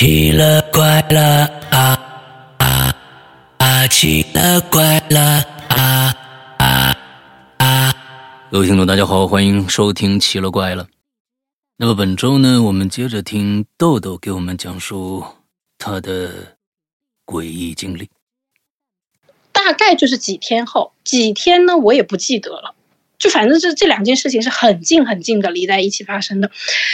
奇了怪了啊啊啊！奇了怪了啊啊啊！各位听众，大家好，欢迎收听《奇了怪了》。那么本周呢，我们接着听豆豆给我们讲述他的诡异经历。大概就是几天后，几天呢，我也不记得了。就反正这这两件事情是很近很近的离在一起发生的，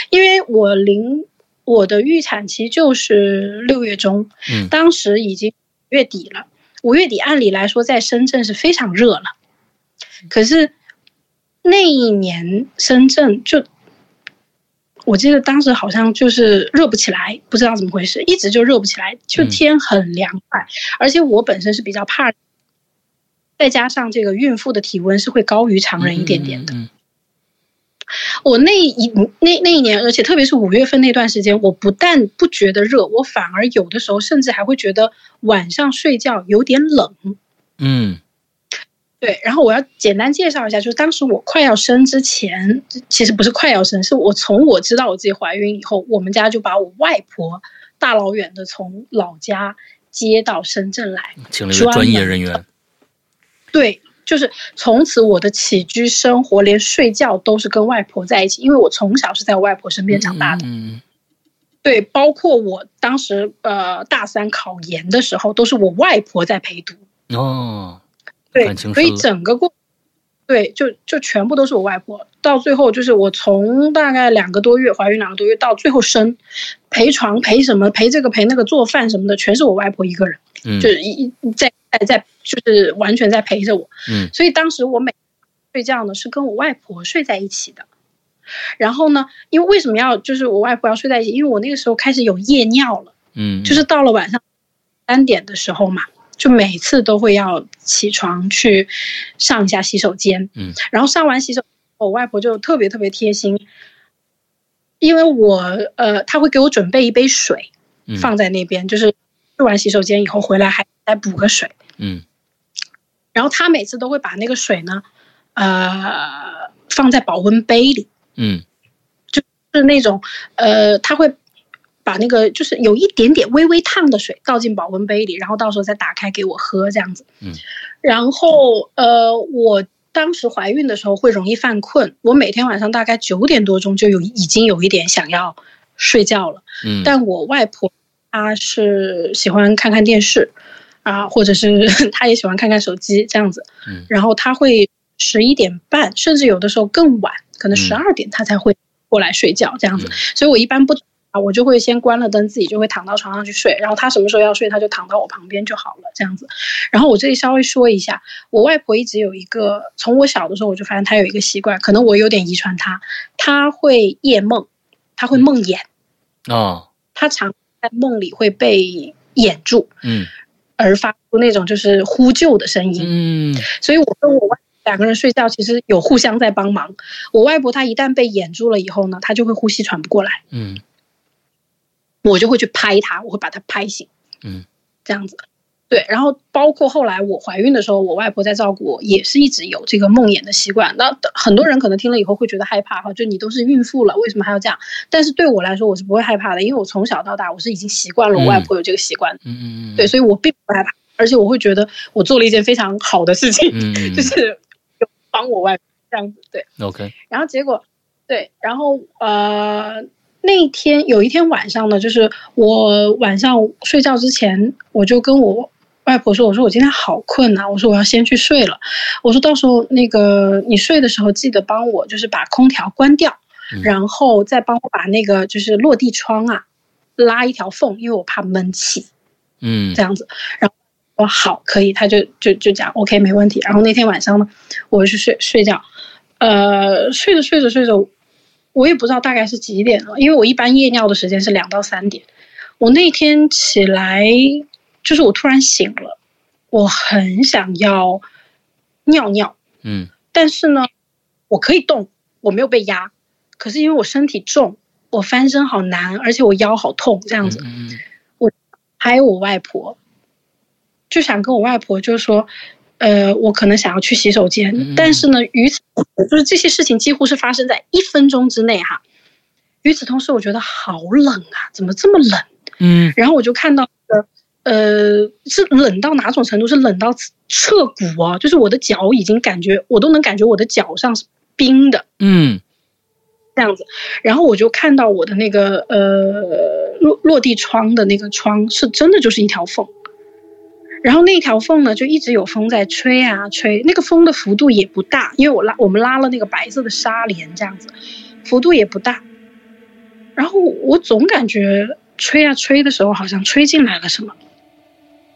因为我零我的预产期就是六月中，嗯当时已经月底了。五月底按理来说在深圳是非常热了，可是那一年深圳就，我记得当时好像就是热不起来，不知道怎么回事，一直就热不起来，就嗯天很凉快，而且我本身是比较怕。再加上这个孕妇的体温是会高于常人一点点的，嗯我那一那那一年，而且特别是五月份那段时间，我不但不觉得热，我反而有的时候甚至还会觉得晚上睡觉有点冷。嗯对，然后我要简单介绍一下，就是当时我快要生之前，其实不是快要生，是我从我知道我自己怀孕以后，我们家就把我外婆大老远的从老家接到深圳来。嗯，请了一个专业人员。对，就是从此我的起居生活，连睡觉都是跟外婆在一起，因为我从小是在我外婆身边长大的。嗯对，包括我当时呃大三考研的时候，都是我外婆在陪读。嗯哦，对所以整个过，对，就就全部都是我外婆。到最后就是我从大概两个多月怀孕两个多月到最后生，陪床陪什么陪这个陪那个做饭什么的，全是我外婆一个人，嗯就是一一在在在就是完全在陪着我。嗯所以当时我每睡觉呢是跟我外婆睡在一起的。然后呢，因为为什么要就是我外婆要睡在一起？因为我那个时候开始有夜尿了。嗯，就是到了晚上三点的时候嘛，就每次都会要起床去上一下洗手间，嗯，然后上完洗手，我外婆就特别特别贴心，因为我呃，他会给我准备一杯水嗯。放在那边，就是去完洗手间以后回来还再补个水，嗯。然后他每次都会把那个水呢，呃，放在保温杯里，嗯。就是那种呃，他会把那个就是有一点点微微烫的水倒进保温杯里，然后到时候再打开给我喝这样子。嗯，然后呃，我当时怀孕的时候会容易犯困，我每天晚上大概九点多钟就有已经有一点想要睡觉了，嗯，但我外婆她是喜欢看看电视啊，或者是 她也喜欢看看手机这样子，嗯。然后她会十一点半，甚至有的时候更晚，可能嗯。十二点她才会过来睡觉这样子。嗯。所以我一般不啊，我就会先关了灯，自己就会躺到床上去睡。然后他什么时候要睡，他就躺到我旁边就好了，这样子。然后我这里稍微说一下，我外婆一直有一个，从我小的时候我就发现她有一个习惯，可能我有点遗传她，她会夜梦，她会梦魇，哦，她常在梦里会被掩住，嗯而发出那种就是呼救的声音。嗯所以我跟我外两个人睡觉，其实有互相在帮忙。我外婆她一旦被掩住了以后呢，她就会呼吸喘不过来。嗯我就会去拍他，我会把他拍醒，嗯，这样子。对，然后包括后来我怀孕的时候，我外婆在照顾我，也是一直有这个梦魇的习惯。那很多人可能听了以后会觉得害怕哈，就你都是孕妇了，为什么还要这样？但是对我来说，我是不会害怕的，因为我从小到大我是已经习惯了我外婆有这个习惯，嗯嗯，对，所以我并不害怕，而且我会觉得我做了一件非常好的事情，嗯嗯 就是有帮我外婆这样子，对。OK，然后结果，对，然后呃，那天有一天晚上呢，就是我晚上睡觉之前，我就跟我外婆说：“我说我今天好困啊，我说我要先去睡了。我说到时候那个你睡的时候记得帮我就是把空调关掉，嗯然后再帮我把那个就是落地窗啊拉一条缝，因为我怕闷气。”嗯这样子，然后说好可以，他就就就讲 OK 没问题。然后那天晚上呢，我就去睡睡觉，呃，睡着睡着睡着，我也不知道大概是几点了，因为我一般夜尿的时间是两到三点。我那天起来，就是我突然醒了，我很想要尿尿，嗯但是呢，我可以动，我没有被压，可是因为我身体重，我翻身好难，而且我腰好痛，这样子。嗯嗯还有我外婆，就想跟我外婆就说，呃，我可能想要去洗手间，嗯但是呢，与此就是这些事情几乎是发生在一分钟之内哈。与此同时，我觉得好冷啊，怎么这么冷？嗯然后我就看到呃呃是冷到哪种程度？是冷到彻骨啊，就是我的脚已经感觉我都能感觉我的脚上是冰的嗯这样子。然后我就看到我的那个呃落落地窗的那个窗是真的就是一条缝。然后那条缝呢，就一直有风在吹啊吹，那个风的幅度也不大，因为我拉我们拉了那个白色的纱帘，这样子，幅度也不大。然后我总感觉吹啊吹的时候，好像吹进来了什么，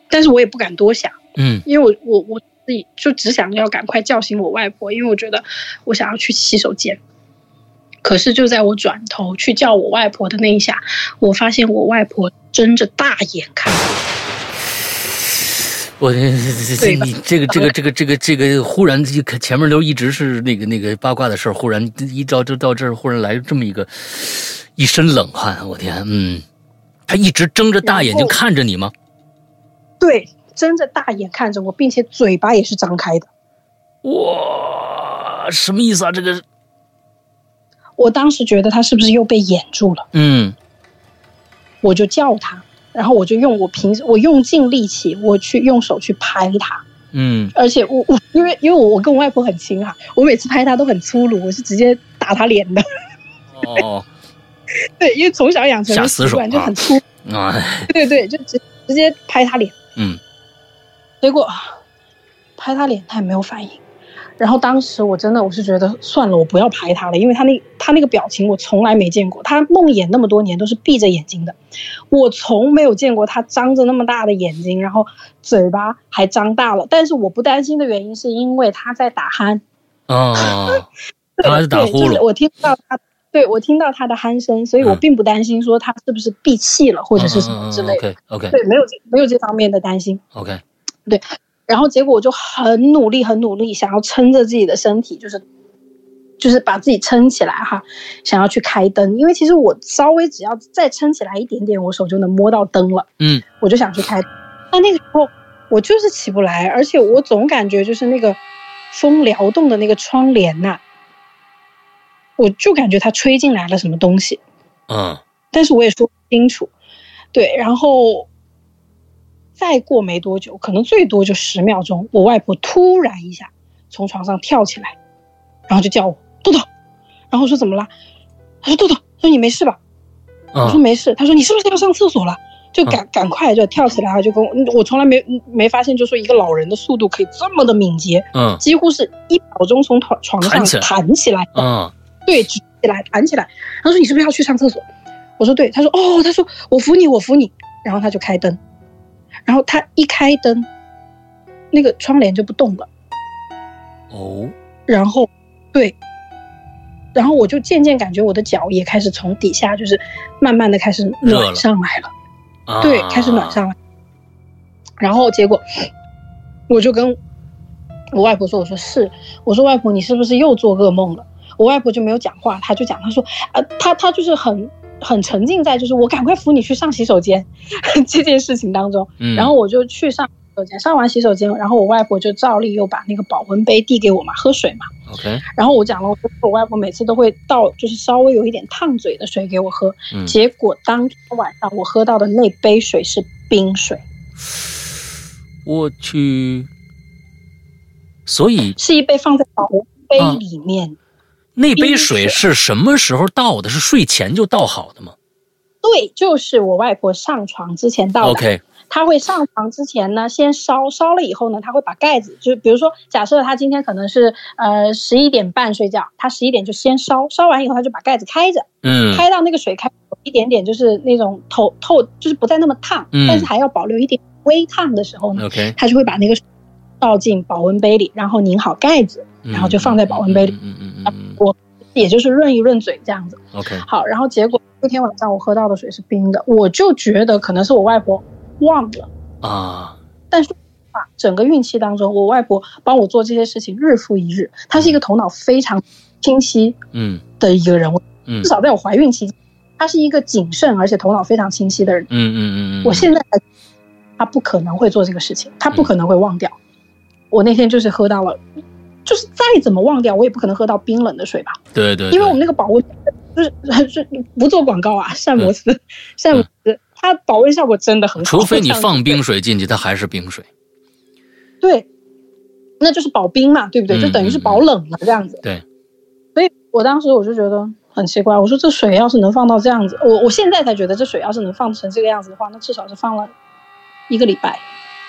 但是我也不敢多想，嗯因为我我我自己就只想要赶快叫醒我外婆，因为我觉得我想要去洗手间。可是就在我转头去叫我外婆的那一下，我发现我外婆睁着大眼看我。我这这这你这个这个这个这个这个忽然就可前面都一直是那个那个八卦的事儿，忽然一到就到这儿，忽然来这么一个一身冷汗，我天，嗯，他一直睁着大眼睛看着你吗？对，睁着大眼看着我，并且嘴巴也是张开的。哇，什么意思啊？这个，我当时觉得他是不是又被掩住了，嗯我就叫他，然后我就用我平时我用尽力气，我去用手去拍它，嗯而且我我因为因为我我跟我外婆很亲哈、我每次拍他都很粗鲁，我是直接打他脸的。哦 对，因为从小养成的习惯就很粗，啊，对对，就直直接拍他脸。嗯结果拍他脸，他也没有反应。然后当时我真的我是觉得算了，我不要拍他了，因为他那他那个表情我从来没见过。他梦魇那么多年都是闭着眼睛的，我从没有见过他张着那么大的眼睛，然后嘴巴还张大了。但是我不担心的原因是因为他在打鼾，哦，他还在打对，呼噜，就是我听到他，对我听到他的鼾声，所以我嗯并不担心说他是不是闭气了或者是什么之类的。OK OK 对，没有这没有这方面的担心。OK，然后结果我就很努力，很努力，想要撑着自己的身体，就是就是把自己撑起来哈，想要去开灯。因为其实我稍微只要再撑起来一点点，我手就能摸到灯了。嗯我就想去开。但那个时候我就是起不来，而且我总感觉就是那个风撩动的那个窗帘呐、我就感觉它吹进来了什么东西。嗯但是我也说不清楚。对，然后再过没多久，可能最多就十秒钟，我外婆突然一下从床上跳起来，然后就叫我豆豆，然后我说怎么了？她说豆豆，说你没事吧？我说嗯没事。她说你是不是要上厕所了？就赶赶快就跳起来，就跟我，我从来没没发现，就说一个老人的速度可以这么的敏捷，嗯几乎是一秒钟从床床上弹起来弹起来，嗯对，举起来，弹起来。他说：“你是不是要去上厕所？”我说：“对。”他说：“哦，他说我扶你，我扶你。”然后他就开灯，然后他一开灯，那个窗帘就不动了。哦然后，对，然后我就渐渐感觉我的脚也开始从底下就是慢慢的开始暖上来了。啊，对，开始暖上来。然后结果，我就跟我外婆说：“我说是，我说外婆，你是不是又做噩梦了？”我外婆就没有讲话，她就讲，她说：“呃，她她就是很很沉浸在就是我赶快扶你去上洗手间 这件事情当中。”嗯，然后我就去上洗手间，上完洗手间，然后我外婆就照例又把那个保温杯递给我嘛，喝水嘛。OK，然后我讲了，我我外婆每次都会倒，就是稍微有一点烫嘴的水给我喝。嗯结果当天晚上我喝到的那杯水是冰水，我去，所以是一杯放在保温杯啊里面。那杯水水是什么时候倒的？是睡前就倒好的吗对，就是我外婆上床之前倒的。？OK，她会上床之前呢，先烧，烧了以后呢，她会把盖子，就比如说，假设她今天可能是呃十一点半睡觉，她十一点就先烧，烧完以后她就把盖子开着，嗯开到那个水开有一点点就是那种透透，就是不再那么烫，嗯但是还要保留一点微烫的时候呢，，OK，她就会把那个水倒进保温杯里，然后拧好盖子，然后就放在保温杯里，嗯嗯嗯嗯我也就是润一润嘴这样子。嗯，OK，好，然后结果那天晚上我喝到的水是冰的，我就觉得可能是我外婆忘了。啊，但是啊，整个孕期当中，我外婆帮我做这些事情日复一日，她是一个头脑非常清晰嗯的一个人，嗯至少在我怀孕期间，她是一个谨慎而且头脑非常清晰的人。嗯嗯嗯嗯，我现在她不可能会做这个事情，她不可能会忘掉。我那天就是喝到了，就是再怎么忘掉，我也不可能喝到冰冷的水吧。对对，因为我们那个保温就是 是不做广告啊，膳魔嗯斯，膳魔斯它保温效果真的很好。除非你放冰水进去，它还是冰水。对，那就是保冰嘛，对不对？嗯就等于是保冷了这样子。对，所以我当时我就觉得很奇怪，我说这水要是能放到这样子，我我现在才觉得这水要是能放成这个样子的话，那至少是放了一个礼拜，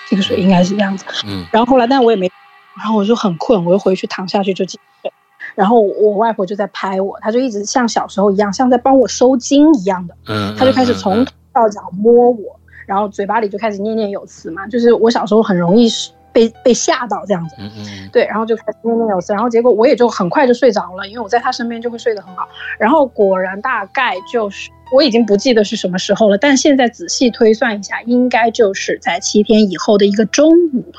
这个水应该是这样子。嗯然后后来，但我也没，然后我就很困，我就回去躺下去就继续睡。然后我我外婆就在拍我，她就一直像小时候一样，像在帮我收经一样的，嗯，她就开始从嗯头到脚摸我，然后嘴巴里就开始念念有词嘛，就是我小时候很容易是被被吓到这样子。嗯嗯嗯对，然后就开始念念有词，然后结果我也就很快就睡着了，因为我在他身边就会睡得很好。然后果然大概就是我已经不记得是什么时候了，但现在仔细推算一下，应该就是在七天以后的一个中午，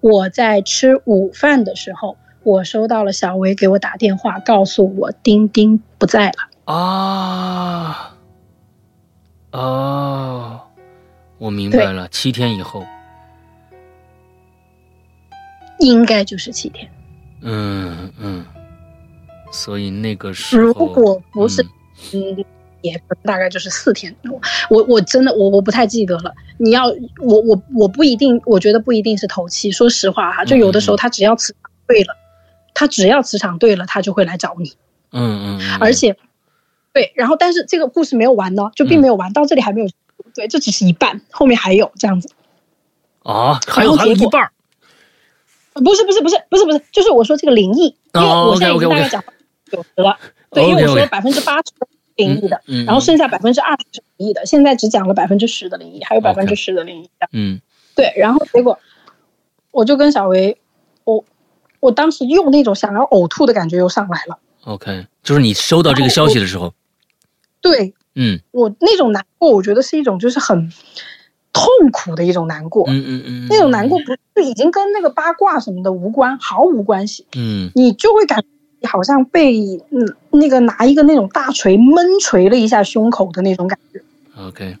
我在吃午饭的时候，我收到了小薇给我打电话，告诉我丁丁不在了。啊，哦，我明白了，七天以后，应该就是七天，嗯嗯，所以那个时如，果不是嗯嗯，也大概就是四天。我我我真的我我不太记得了。你要我我我不一定，我觉得不一定是头七。说实话哈，就有的时候他只要磁场对了，他只要磁场对了，他就会来找你。嗯嗯嗯，而且，对，然后但是这个故事没有完呢，就并没有完，到这里还没有。对，这只是一半，后面还有这样子。啊，还有还有一半儿不是不是不是不是不是，就是我说这个灵异，因为哦我现在已经大概讲九十了，对，因为我说百分之八十灵异的，然后剩下百分之二十是灵异的，现在只讲了百分之十的灵异，还有百分之十的灵异。嗯。对，然后结果我就跟小维，我我当时又那种想要呕吐的感觉又上来了。，OK，就是你收到这个消息的时候，对嗯。我那种难过，我觉得是一种就是很痛苦的一种难过，嗯嗯嗯，那种难过不是已经跟那个八卦什么的无关，毫无关系。嗯你就会感觉好像被嗯那个拿一个那种大锤闷锤了一下胸口的那种感觉。，OK，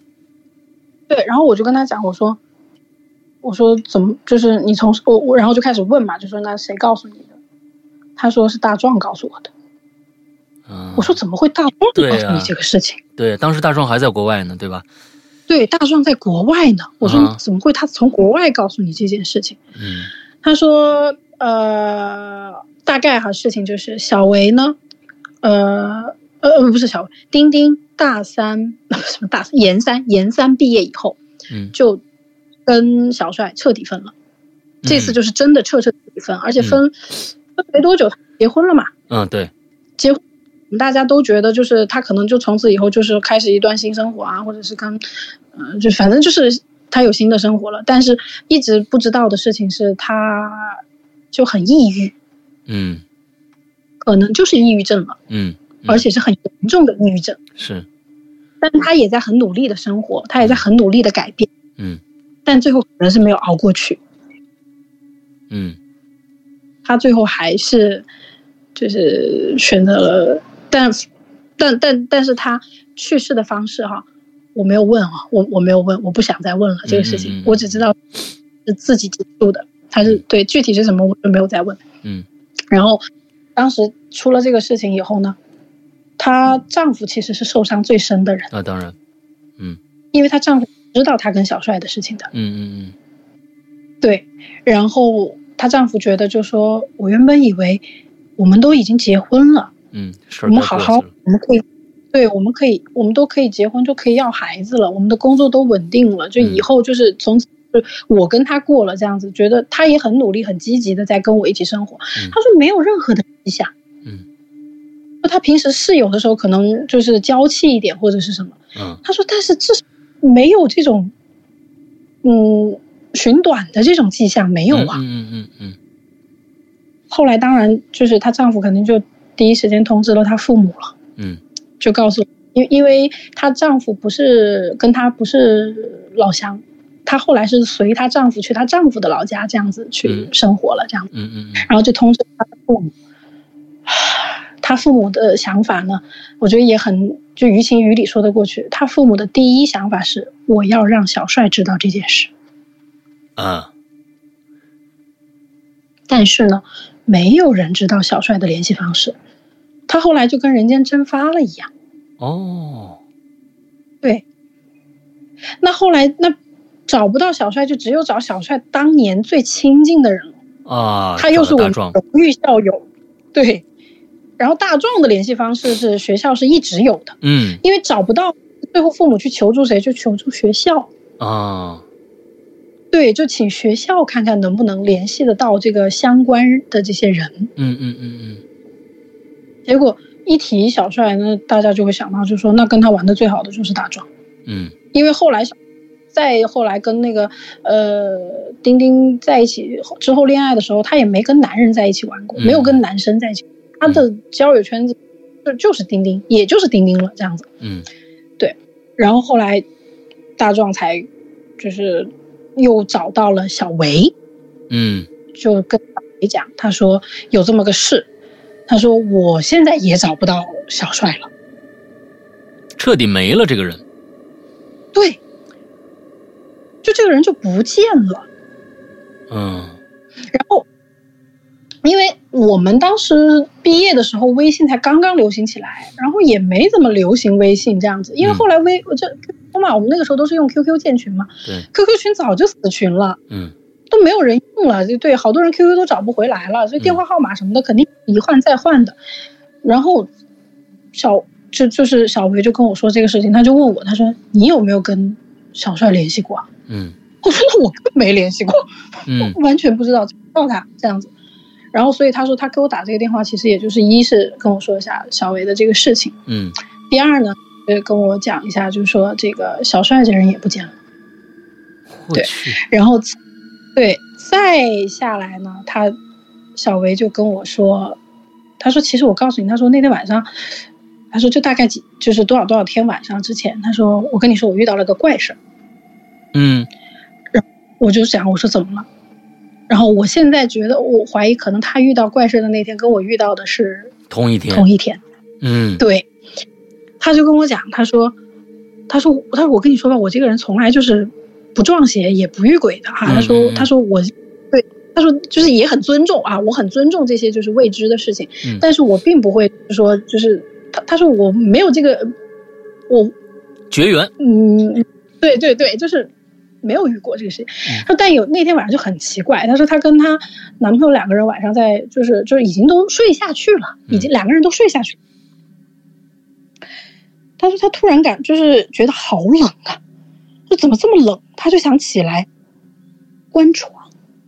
对，然后我就跟他讲，我说，我说怎么就是你从我我然后就开始问嘛，就说那谁告诉你的？他说是大壮告诉我的。嗯，我说怎么会大壮告诉你这个事情？对，当时大壮还在国外呢，对吧？对，大壮在国外呢。我说啊怎么会他从国外告诉你这件事情？嗯他说，呃，大概哈，事情就是小维呢，呃呃不是小维，丁丁大三 什么大三研三研三毕业以后，嗯就跟小帅彻底分了。这次嗯就是真的彻彻底底分，而且分分没多久他结婚了嘛。嗯，对，结婚，我们大家都觉得就是他可能就从此以后就是开始一段新生活啊，或者是跟，嗯、就反正就是他有新的生活了。但是一直不知道的事情是，他就很抑郁，嗯可能就是抑郁症了，嗯，嗯而且是很严重的抑郁症。是，但他也在很努力的生活，他也在很努力的改变，嗯但最后可能是没有熬过去。嗯他最后还是就是选择了，但但但但是他去世的方式哈，我没有问啊，我我没有问，我不想再问了这个事情，嗯嗯嗯。我只知道是自己结束的，他是对具体是什么我就没有再问。嗯。然后当时出了这个事情以后呢，她丈夫其实是受伤最深的人，那当然，嗯。因为她丈夫知道她跟小帅的事情的，嗯嗯嗯。对，然后她丈夫觉得就说，我原本以为我们都已经结婚了。嗯我们好好我们可以，对，我们可以，我们都可以结婚，就可以要孩子了，我们的工作都稳定了，就以嗯后就是从此就我跟他过了这样子，觉得他也很努力、很积极的在跟我一起生活。嗯他说没有任何的迹象，嗯说他平时是有的时候可能就是娇气一点或者是什么，嗯他说但是至少没有这种，嗯，寻短的这种迹象没有啊。嗯嗯嗯嗯后来当然就是她丈夫肯定就第一时间通知了她父母了。嗯就告诉，因因为她丈夫不是跟她不是老乡，她后来是随她丈夫去她丈夫的老家这样子去嗯生活了，这样子，嗯嗯然后就通知她的父母。她父母的想法呢，我觉得也很就于情于理说得过去。她父母的第一想法是，我要让小帅知道这件事，啊，但是呢，没有人知道小帅的联系方式。他后来就跟人间蒸发了一样。哦，对，那后来那找不到小帅，就只有找小帅当年最亲近的人了。啊，他又是我们荣誉校友，对。然后大壮的联系方式是学校是一直有的，嗯因为找不到，最后父母去求助谁，就求助学校。啊，对，就请学校看看能不能联系得到这个相关的这些人。嗯嗯嗯嗯结果一提小帅，那大家就会想到，就说那跟他玩的最好的就是大壮，嗯。因为后来小再后来跟那个呃丁丁在一起之后恋爱的时候，他也没跟男人在一起玩过，嗯。没有跟男生在一起，他的交友圈子就就是丁丁，也就是丁丁了这样子。嗯。对然后后来大壮才就是又找到了小维，嗯。就跟小维讲，他说有这么个事，他说我现在也找不到小帅了。彻底没了这个人。对，就这个人就不见了。嗯然后，因为我们当时毕业的时候，微信才刚刚流行起来，然后也没怎么流行微信这样子。因为嗯后来微我这 QQ 嘛，我们那个时候都是用 QQ 建群嘛对，，QQ 群早就死群了。嗯都没有人用了，就对，好多人 QQ 都找不回来了，所以电话号码什么的肯定一换再换的。然后小就就是小维就跟我说这个事情，他就问我，他说你有没有跟小帅联系过啊？嗯我说那我更没联系过，嗯 完全不知道，找不到他这样子。然后所以他说他给我打这个电话，其实也就是一是跟我说一下小维的这个事情，嗯第二呢，呃跟我讲一下，就是说这个小帅这人也不见了。对。然后，对，再下来呢，他小维就跟我说，他说其实我告诉你，他说那天晚上，他说就大概几就是多少多少天晚上之前，他说我跟你说我遇到了个怪事儿，嗯我就想我说怎么了？然后我现在觉得我怀疑可能他遇到怪事的那天跟我遇到的是同一天。同一天，嗯对，他就跟我讲，他说，他说，他说我跟你说吧，我这个人从来就是不撞邪也不遇鬼的哈、嗯他说他说我，对，他说就是也很尊重啊，我很尊重这些就是未知的事情，嗯但是我并不会说就是他他说我没有这个，我绝缘。嗯，对对对，就是没有遇过这个事情。他说但有那天晚上就很奇怪，他说她跟她男朋友两个人晚上在就是就是已经都睡下去了，已经两个人都睡下去。他说他突然感就是觉得好冷啊，说怎么这么冷？他就想起来关窗，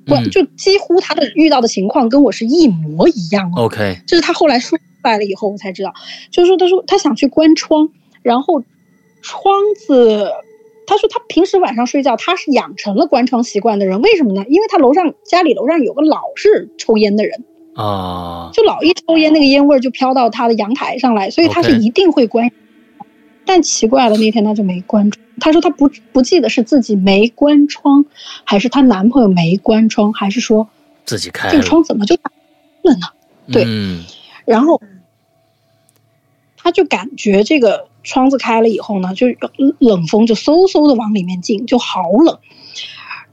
关嗯就几乎他的遇到的情况跟我是一模一样哦。OK。这是他后来说出来了以后，我才知道，就是说，他说他想去关窗，然后窗子，他说他平时晚上睡觉，他是养成了关窗习惯的人，为什么呢？因为他楼上家里楼上有个老是抽烟的人，啊。就老一抽烟，那个烟味儿就飘到他的阳台上来，所以他是一定会关。但奇怪了，那天她就没关窗。他说她不不记得是自己没关窗，还是她男朋友没关窗，还是说自己开这个。窗怎么就打了呢？对嗯然后他就感觉这个窗子开了以后呢，就冷风就嗖嗖的往里面进，就好冷。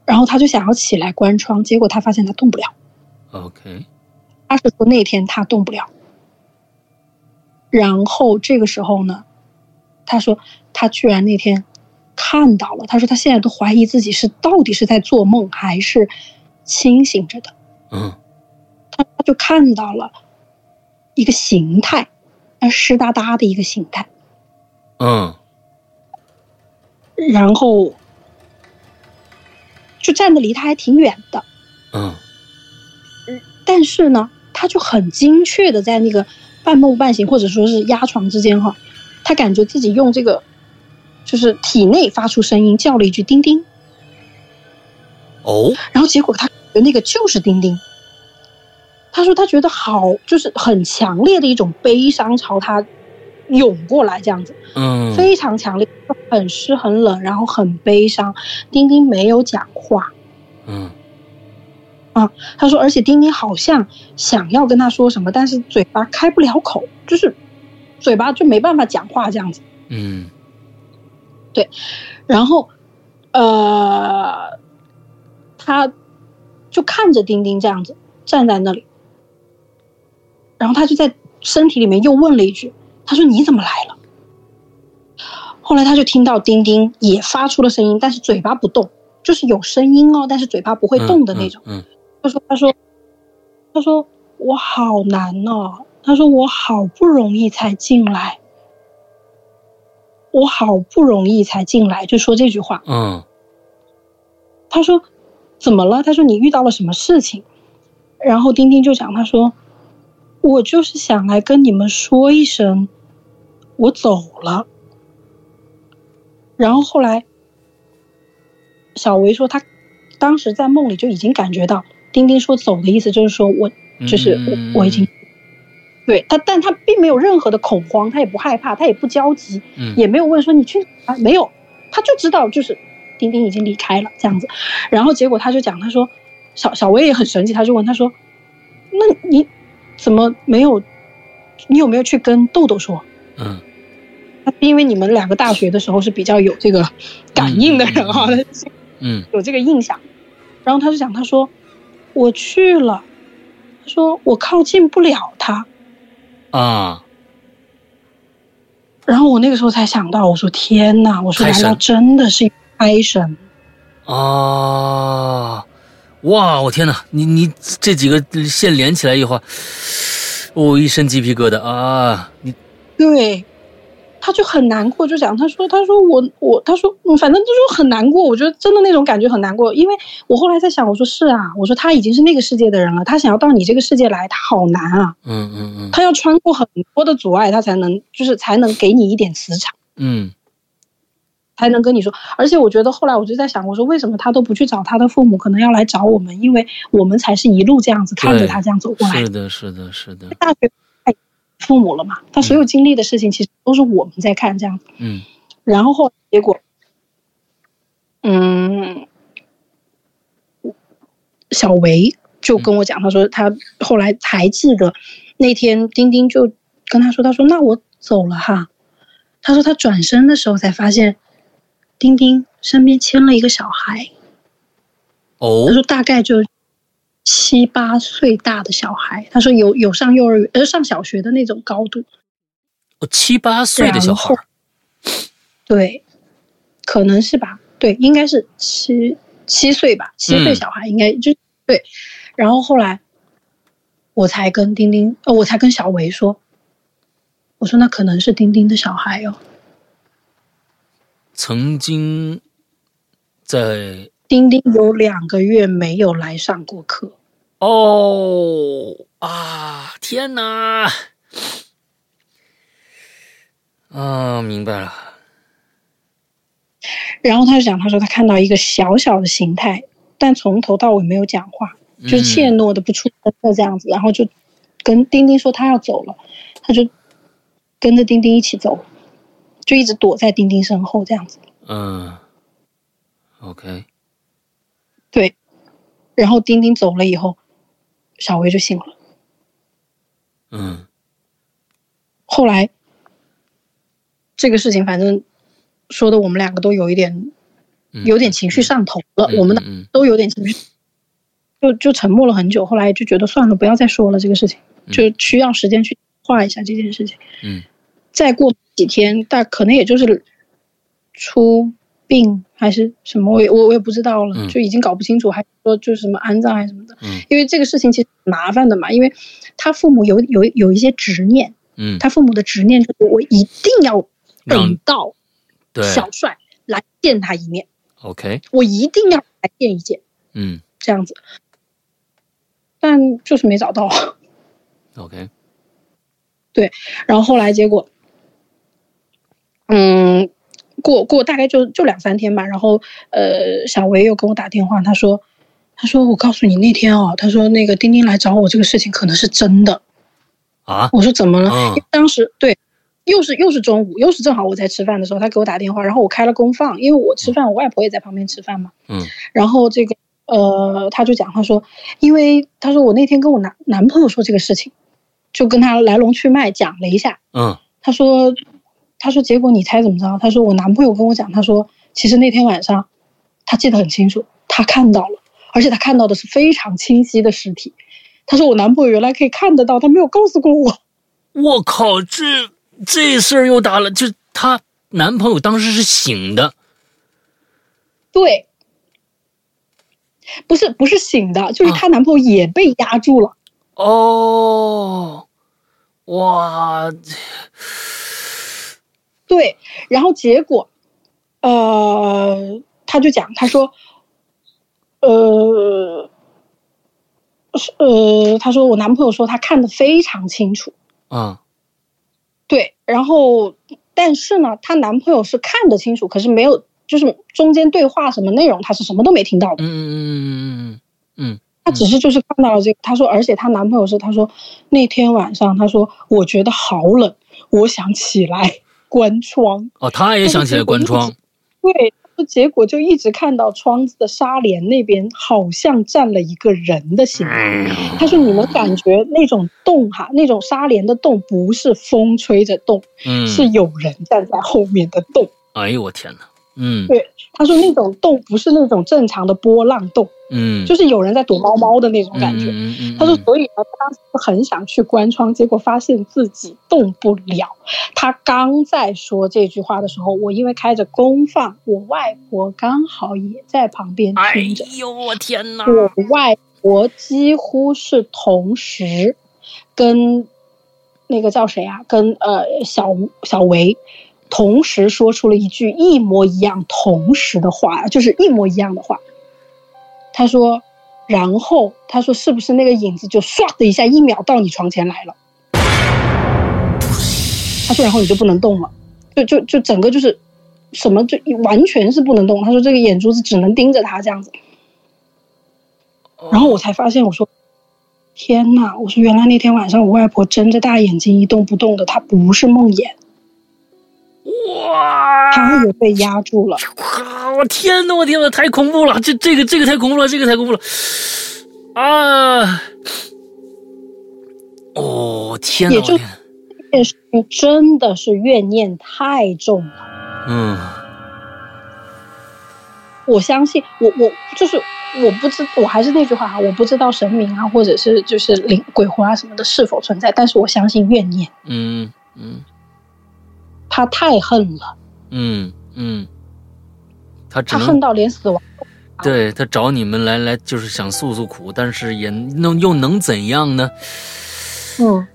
然后他就想要起来关窗，结果他发现他动不了。OK。他是说那天他动不了。然后这个时候呢，他说他居然那天看到了，他说他现在都怀疑自己是到底是在做梦还是清醒着的。嗯。他他就看到了一个形态，呃，湿哒哒的一个形态，嗯。然后就站的离他还挺远的，嗯。但是呢，他就很精确的在那个半梦半醒或者说是压床之间哈，他感觉自己用这个就是体内发出声音叫了一句“丁丁哦”，然后结果他觉得那个就是丁丁。他说他觉得好，就是很强烈的一种悲伤朝他涌过来，这样子。嗯非常强烈，很湿很冷，然后很悲伤。丁丁没有讲话，嗯啊他说，而且丁丁好像想要跟他说什么，但是嘴巴开不了口，就是嘴巴就没办法讲话这样子。嗯对然后，呃，他就看着丁丁这样子站在那里，然后他就在身体里面又问了一句：“他说你怎么来了？”后来他就听到丁丁也发出了声音，但是嘴巴不动，就是有声音哦，但是嘴巴不会动的那种。嗯他说：“他说，他说我好难哦。他说我好不容易才进来，我好不容易才进来，就说这句话。嗯他说怎么了？他说你遇到了什么事情？然后丁丁就讲，他说我就是想来跟你们说一声，我走了。然后后来，小维说他当时在梦里就已经感觉到丁丁说走的意思，就是说我嗯，就是我我已经对他，但他并没有任何的恐慌，他也不害怕，他也不焦急，嗯也没有问说你去啊，没有，他就知道就是丁丁已经离开了这样子。然后结果他就讲，他说小小薇也很神奇，他就问他说，那你怎么没有？你有没有去跟豆豆说？嗯他因为你们两个大学的时候是比较有这个感应的人哈、嗯 有这个印象。然后他就讲，他说我去了，他说我靠近不了他。啊，然后我那个时候才想到，我说天哪，我说难道真的是胎神？啊，哇！我天哪，你你这几个线连起来以后，我、一身鸡皮疙瘩啊！你对，他就很难过，就讲他说他说我我他说嗯，反正就是很难过。我觉得真的那种感觉很难过，因为我后来在想，我说是啊，我说他已经是那个世界的人了，他想要到你这个世界来，他好难啊，嗯嗯嗯他要穿过很多的阻碍，他才能就是才能给你一点磁场。嗯才能跟你说，而且我觉得后来我就在想，我说为什么他都不去找他的父母，可能要来找我们，因为我们才是一路这样子看着他这样走过来是。的，是的，是的，大学太父母了嘛，他所有经历的事情其实都是我们在看这样子。嗯然后后来结果，嗯，小维就跟我讲，他说他后来还记得那天丁丁就跟他说，他说那我走了哈。他说他转身的时候才发现，丁丁身边牵了一个小孩，哦他说大概就七八岁大的小孩，他说有有上幼儿园呃上小学的那种高度，哦七八岁的小孩，对，可能是吧，对，应该是七七岁吧，七岁嗯。小孩应该就、对。然后后来我才跟丁丁，呃，我才跟小维说，我说那可能是丁丁的小孩哦，曾经在丁丁有两个月没有来上过课，哦啊，天哪！啊，明白了。然后他就讲，他说他看到一个小小的形态，但从头到尾没有讲话，就是怯嗯懦的不出声的这样子，然后就跟丁丁说他要走了，他就跟着丁丁一起走，就一直躲在丁丁身后这样子。嗯，OK，对，然后丁丁走了以后，小薇就醒了。嗯后来这个事情，反正说的我们两个都有一点嗯，有点情绪上头了，嗯我们的嗯都有点情绪，就就沉默了很久。后来就觉得算了，不要再说了这个事情，嗯就需要时间去化一下这件事情。嗯再过几天，但可能也就是出殡还是什么，我也我我也不知道了，嗯。就已经搞不清楚，还是说就是什么安葬还是什么的。嗯。因为这个事情其实很麻烦的嘛，因为他父母有有有一些执念，嗯，他父母的执念就是我一定要等到小帅来见他一面，，OK，我一定要来见一见，嗯。这样子。但就是没找到，，OK，对然后后来结果，嗯，过过大概就就两三天吧，然后呃，小维又跟我打电话，他说，他说我告诉你那天哦，他说那个丁丁来找我这个事情可能是真的，啊，我说怎么了？当时对，又是又是中午，又是正好我在吃饭的时候，他给我打电话，然后我开了公放，因为我吃饭，我外婆也在旁边吃饭嘛。嗯然后这个呃，他就讲，他说，因为他说我那天跟我男男朋友说这个事情，就跟他来龙去脉讲了一下。嗯他说，他说结果你猜怎么着？他说我男朋友跟我讲，他说其实那天晚上他记得很清楚，他看到了，而且他看到的是非常清晰的尸体。他说我男朋友原来可以看得到，他没有告诉过我。我靠，这这事儿又大了，就他男朋友当时是醒的，对，不是不是醒的，就是啊她男朋友也被压住了。哦，哇，对，然后结果，呃，他就讲，他说，呃，是呃，他说我男朋友说他看得非常清楚，啊，对，然后但是呢，她男朋友是看得清楚，可是没有，就是中间对话什么内容，他是什么都没听到的嗯，嗯嗯嗯嗯她只是就是看到了这个，她说，而且她男朋友是她说那天晚上，她说我觉得好冷，我想起来关窗。哦，他也想起来关窗，对，就结果就一直看到窗子的纱帘那边好像站了一个人的形。他说：“你们感觉那种动哈，那种纱帘的动不是风吹着动，嗯，是有人站在后面的动。哎呦我天哪，嗯对他说那种动不是那种正常的波浪动，嗯，就是有人在躲猫猫的那种感觉。嗯嗯嗯，他说，所以呢，他当时很想去关窗，结果发现自己动不了。他刚在说这句话的时候，我因为开着公放，我外婆刚好也在旁边哎听着。哎呦我天哪，我外婆几乎是同时跟那个叫谁啊，跟呃小小维同时说出了一句一模一样、同时的话，就是一模一样的话。他说，然后他说是不是那个影子就唰的一下一秒到你床前来了？他说，然后你就不能动了，就就就整个就是什么就完全是不能动。他说这个眼珠子只能盯着他这样子。然后我才发现，我说天呐，我说原来那天晚上我外婆睁着大眼睛一动不动的，她不是梦魇，哇，他也被压住了。哇！我天呐，我天呐，太恐怖了！这这个这个太恐怖了，这个太恐怖了啊！哦天呐，这件事情真的是怨念太重了。嗯我相信，我我就是我不知，我还是那句话啊，我不知道神明啊，或者是就是灵鬼魂啊什么的是否存在，但是我相信怨念，嗯嗯他太恨了，嗯嗯，他只他恨到连死亡。对他找你们来来，就是想诉诉苦，但是也能又能怎样呢？嗯，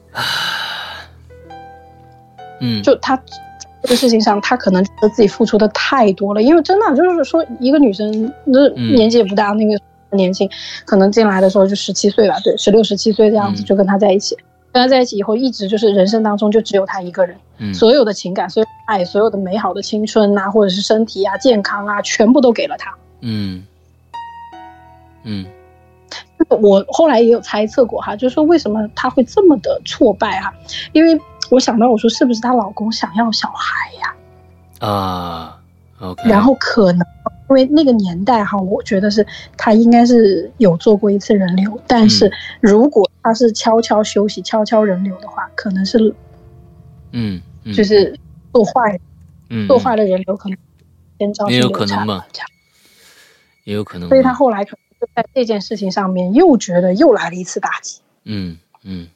嗯，就他这个事情上，他可能觉得自己付出的太多了，因为真的就是说，一个女生那嗯。年纪也不大，那个年轻，可能进来的时候就十七岁吧，对，十六十七岁这样子嗯。就跟他在一起，跟他在一起以后，一直就是人生当中就只有他一个人，嗯。所有的情感、所有的爱、所有的美好的青春啊，或者是身体啊、健康啊，全部都给了他。嗯。嗯。我后来也有猜测过哈，就是说为什么她会这么的挫败哈？因为我想到我说是不是她老公想要小孩呀、啊然后可能因为那个年代哈，我觉得是他应该是有做过一次人流，但是如果他是悄悄休息、悄悄人流的话，可能是嗯嗯就是做坏嗯做坏的人流，可能先招也有可能吧。也有可能，所以他后来可能就在这件事情上面又觉得又来了一次打击，嗯嗯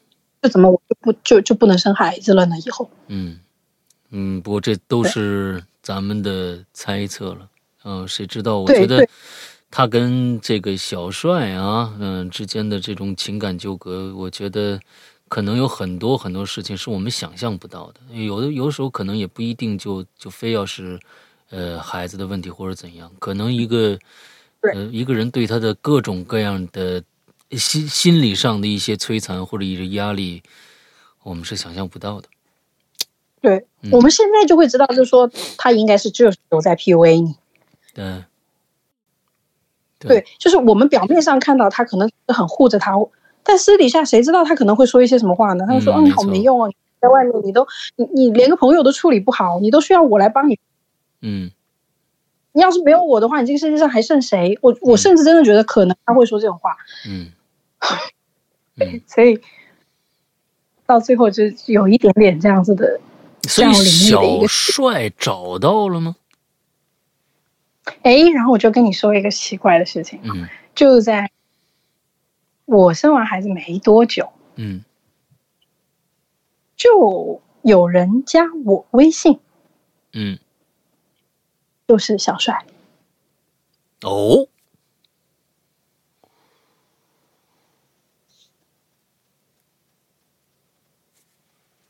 就怎么我就不就就不能生孩子了呢？以后。嗯嗯，不过这都是咱们的猜测了。嗯、谁知道？我觉得他跟这个小帅啊，嗯、之间的这种情感纠葛，我觉得可能有很多很多事情是我们想象不到的。有的有的时候可能也不一定就就非要是呃孩子的问题或者怎样，可能一个呃一个人对他的各种各样的心心理上的一些摧残或者一些压力，我们是想象不到的。对，嗯我们现在就会知道，就是说他应该是就是有在 PUA 你。对，对，就是我们表面上看到他可能是很护着他，但私底下谁知道他可能会说一些什么话呢？他就说：“嗯，你好嗯没用啊，你在外面你都你你连个朋友都处理不好，你都需要我来帮你。嗯你要是没有我的话，你这个世界上还剩谁？”我我甚至真的觉得可能他会说这种话，嗯 嗯，所以到最后就有一点点这样子的。所以小帅找到了吗？哎，然后我就跟你说一个奇怪的事情，嗯就在我生完孩子没多久，嗯。就有人加我微信，嗯。就是小帅。哦，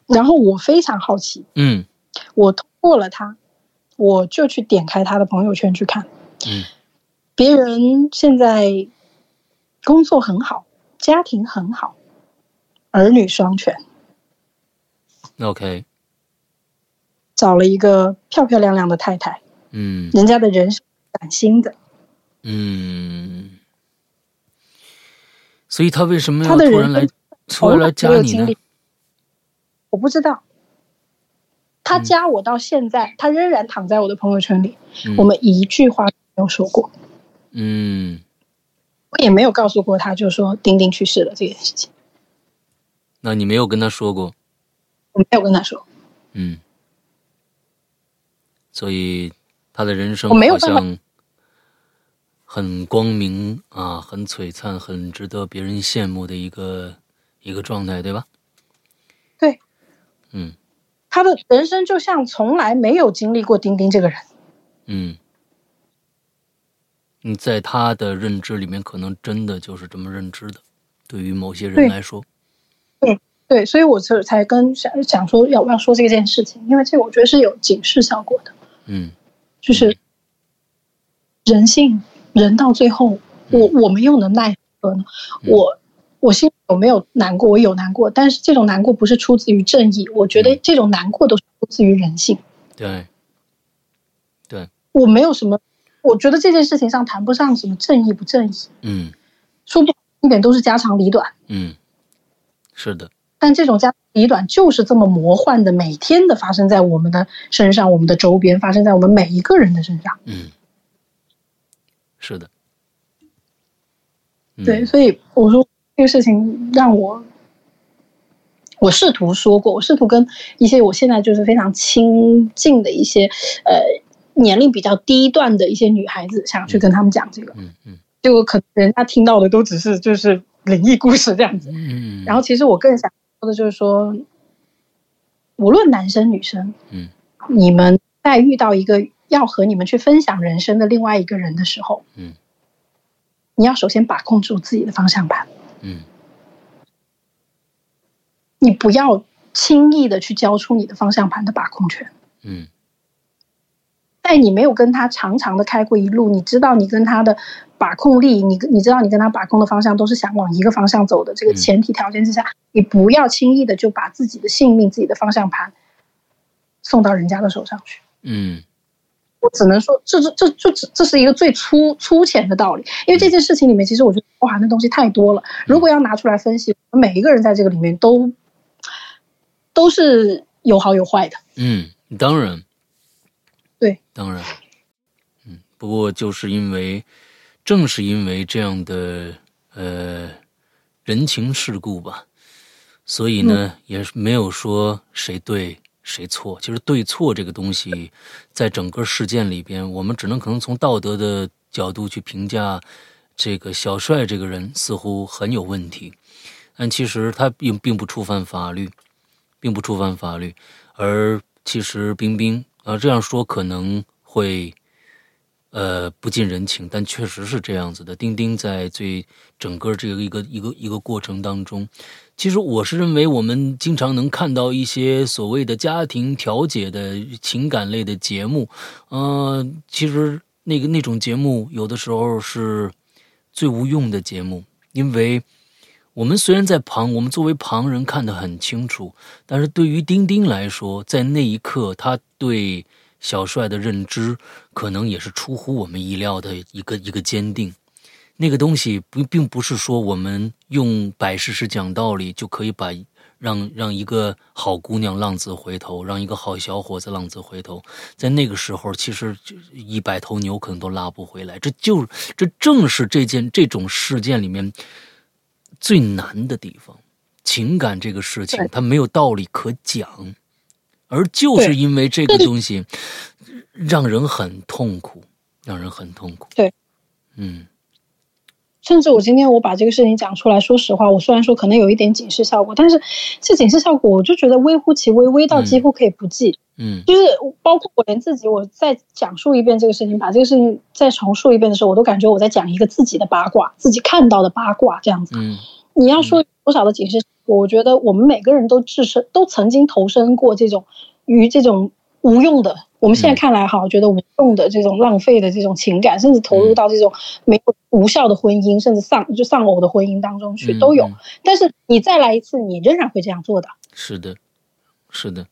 然后我非常好奇，嗯。我通过了他，我就去点开他的朋友圈去看，嗯。别人现在工作很好，家庭很好，儿女双全，，OK，找了一个漂漂亮亮的太太，嗯。人家的人是崭新的，嗯，所以他为什么要突然来突然来加你呢？我不知道。他嗯。加我到现在，他仍然躺在我的朋友圈里，嗯。我们一句话都没有说过，嗯，我也没有告诉过他，就说丁丁去世了这件事情，那你没有跟他说过？我没有跟他说。嗯，所以他的人生好我没有像很光明啊，很璀璨，很值得别人羡慕的一个一个状态，对吧？对，嗯他的人生就像从来没有经历过丁丁这个人，嗯，你在他的认知里面，可能真的就是这么认知的。对于某些人来说，对对，所以我才才跟想想说要不要说这件事情，因为这个我觉得是有警示效果的，嗯。就是人性，人到最后，我我们又能奈何呢？嗯。我我心里有没有难过？我有难过，但是这种难过不是出自于正义，我觉得嗯这种难过都是出自于人性。对对，我没有什么，我觉得这件事情上谈不上什么正义不正义，嗯说不好一点都是家长里短。嗯，是的，但这种家长里短就是这么魔幻的，每天的发生在我们的身上，我们的周边，发生在我们每一个人的身上。嗯，是的，嗯对，所以我说这个事情让我，我试图说过，我试图跟一些我现在就是非常亲近的一些呃年龄比较低段的一些女孩子，想去跟他们讲这个，嗯嗯。结果可能人家听到的都只是就是灵异故事这样子。嗯，然后其实我更想说的就是说，无论男生女生，嗯。你们在遇到一个要和你们去分享人生的另外一个人的时候，嗯。你要首先把控住自己的方向盘，嗯你不要轻易的去交出你的方向盘的把控权。嗯在你没有跟他长长的开过一路，你知道你跟他的把控力，你你知道你跟他把控的方向都是想往一个方向走的这个前提条件之下，你不要轻易的就把自己的性命、自己的方向盘送到人家的手上去。嗯我只能说，这这这这这这是一个最粗粗浅的道理，因为这件事情里面，其实我觉得包含的东西太多了。如果要拿出来分析，我们每一个人在这个里面都都是有好有坏的。嗯，当然，对，当然，嗯，不过就是因为，正是因为这样的呃人情世故吧，所以呢，也是没有说谁对谁错。其实对错这个东西，在整个事件里边，我们只能可能从道德的角度去评价这个小帅这个人似乎很有问题，但其实他并并不触犯法律，并不触犯法律。而其实冰冰啊、呃这样说可能会呃不近人情，但确实是这样子的。丁丁在最整个这个一个一个一个过程当中，其实我是认为我们经常能看到一些所谓的家庭调解的情感类的节目，呃，其实那个那种节目有的时候是最无用的节目，因为。我们虽然在旁，我们作为旁人看得很清楚，但是对于丁丁来说，在那一刻，他对小帅的认知可能也是出乎我们意料的一个一个坚定。那个东西不并不是说我们用摆事实讲道理就可以把让让一个好姑娘浪子回头，让一个好小伙子浪子回头。在那个时候，其实一百头牛可能都拉不回来。这就这正是这件这种事件里面。最难的地方，情感这个事情，它没有道理可讲，而就是因为这个东西，让人很痛苦，让人很痛苦。对，嗯，甚至我今天我把这个事情讲出来，说实话，我虽然说可能有一点警示效果，但是这警示效果我就觉得微乎其微，微到几乎可以不计。嗯。就是包括我连自己，我再讲述一遍这个事情，把这个事情再重述一遍的时候，我都感觉我在讲一个自己的八卦，自己看到的八卦这样子。嗯。你要说有多少的警示，我觉得我们每个人都置身，都曾经投身过这种于这种无用的，我们现在看来哈，觉得无用的这种浪费的这种情感，甚至投入到这种没有无效的婚姻，甚至丧就丧偶的婚姻当中去都有嗯。但是你再来一次，你仍然会这样做的，是的，是的，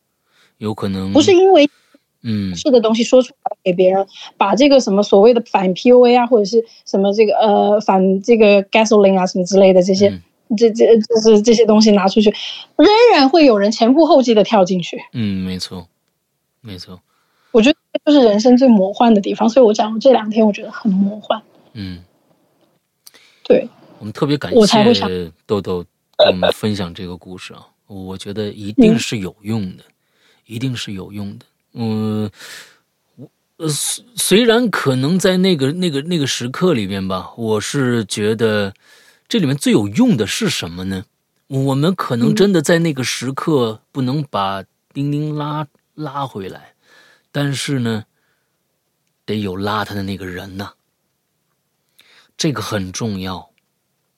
有可能不是因为嗯。是的东西说出来给别人，把这个什么所谓的反 PUA 啊，或者是什么这个呃反这个 gasoline 啊什么之类的这些。嗯这这就是这些东西拿出去，仍然会有人前赴后继的跳进去。嗯，没错，没错，我觉得这就是人生最魔幻的地方，所以我讲我这两天我觉得很魔幻。嗯，对，我们特别感谢豆豆跟我们分享这个故事啊，我觉得一定嗯是有用的，一定是有用的。嗯，我呃虽虽然可能在那个那个那个时刻里面吧，我是觉得这里面最有用的是什么呢？我们可能嗯真的在那个时刻不能把丁丁拉拉回来，但是呢，得有拉他的那个人呐、这个很重要，